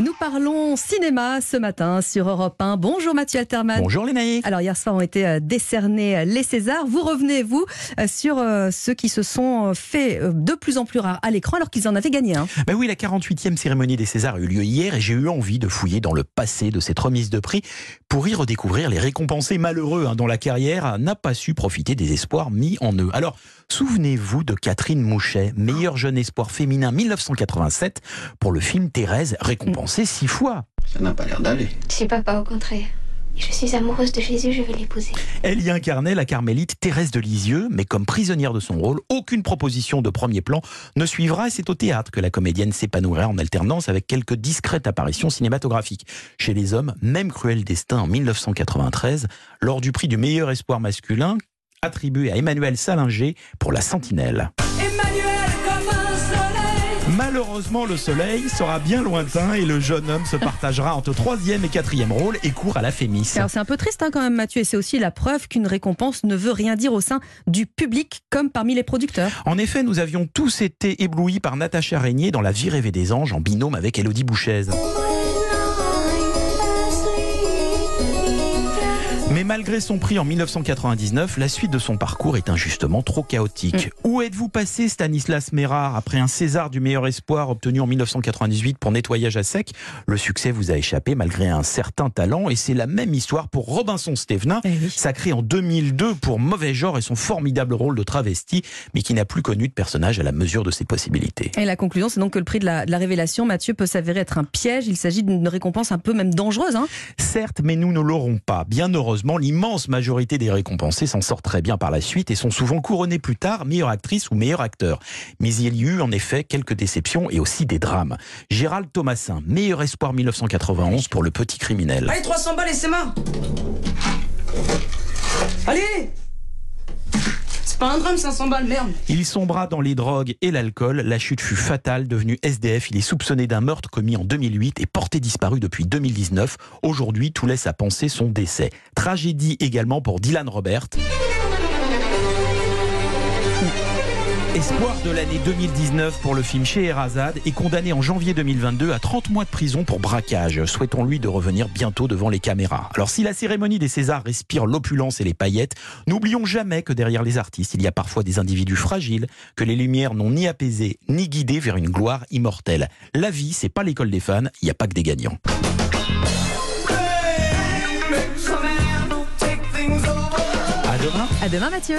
Nous parlons cinéma ce matin sur Europe 1. Bonjour Mathieu Alterman. Bonjour Lénaïque. Alors hier soir ont été euh, décernés euh, les Césars. Vous revenez, vous, euh, sur ceux qui se sont fait de plus en plus rares à l'écran alors qu'ils en avaient gagné. Hein. Ben oui, la 48e cérémonie des Césars a eu lieu hier et j'ai eu envie de fouiller dans le passé de cette remise de prix pour y redécouvrir les récompensés malheureux hein, dont la carrière n'a pas su profiter des espoirs mis en eux. Alors, souvenez-vous de Catherine Mouchet, meilleur jeune espoir féminin 1987 pour le film Thérèse, récompensé six fois. Ça n'a pas l'air d'aller. Je papa, au contraire. Je suis amoureuse de Jésus, je vais l'épouser. Elle y incarnait la carmélite Thérèse de Lisieux, mais comme prisonnière de son rôle, aucune proposition de premier plan ne suivra et c'est au théâtre que la comédienne s'épanouira en alternance avec quelques discrètes apparitions cinématographiques. Chez les hommes, même Cruel Destin en 1993, lors du prix du meilleur espoir masculin, attribué à Emmanuel Salinger pour La Sentinelle. Malheureusement, le soleil sera bien lointain et le jeune homme se partagera entre troisième et quatrième rôle et court à la Fémis. Alors c'est un peu triste hein, quand même Mathieu et c'est aussi la preuve qu'une récompense ne veut rien dire au sein du public comme parmi les producteurs. En effet, nous avions tous été éblouis par Natacha Régnier dans La vie rêvée des anges en binôme avec Elodie Bouchez. Mais malgré son prix en 1999, la suite de son parcours est injustement trop chaotique. Mm. Où êtes-vous passé, Stanislas Mérard, après un César du meilleur espoir obtenu en 1998 pour nettoyage à sec? Le succès vous a échappé malgré un certain talent et c'est la même histoire pour Robinson Stevenin, eh sacré en 2002 pour Mauvais genre et son formidable rôle de travesti, mais qui n'a plus connu de personnage à la mesure de ses possibilités. Et la conclusion, c'est donc que le prix de la, révélation, Mathieu, peut s'avérer être un piège. Il s'agit d'une récompense un peu même dangereuse. Hein Certes, mais nous ne l'aurons pas. Bien heureusement l'immense majorité des récompensés s'en sortent très bien par la suite et sont souvent couronnés plus tard meilleure actrice ou meilleur acteur. Mais il y a eu en effet quelques déceptions et aussi des drames. Gérald Thomasin, meilleur espoir 1991 pour Le Petit Criminel. Allez, 300 balles et c'est mains Allez pas un drame, 500 balles, merde. Il sombra dans les drogues et l'alcool. La chute fut fatale. Devenu SDF, il est soupçonné d'un meurtre commis en 2008 et porté disparu depuis 2019. Aujourd'hui, tout laisse à penser son décès. Tragédie également pour Dylan Robert. Espoir de l'année 2019 pour le film Scheherazade est condamné en janvier 2022 à 30 mois de prison pour braquage. Souhaitons-lui de revenir bientôt devant les caméras. Alors si la cérémonie des Césars respire l'opulence et les paillettes, n'oublions jamais que derrière les artistes, il y a parfois des individus fragiles que les lumières n'ont ni apaisé ni guidé vers une gloire immortelle. La vie, c'est pas l'école des fans, il n'y a pas que des gagnants. À demain. À demain Mathieu.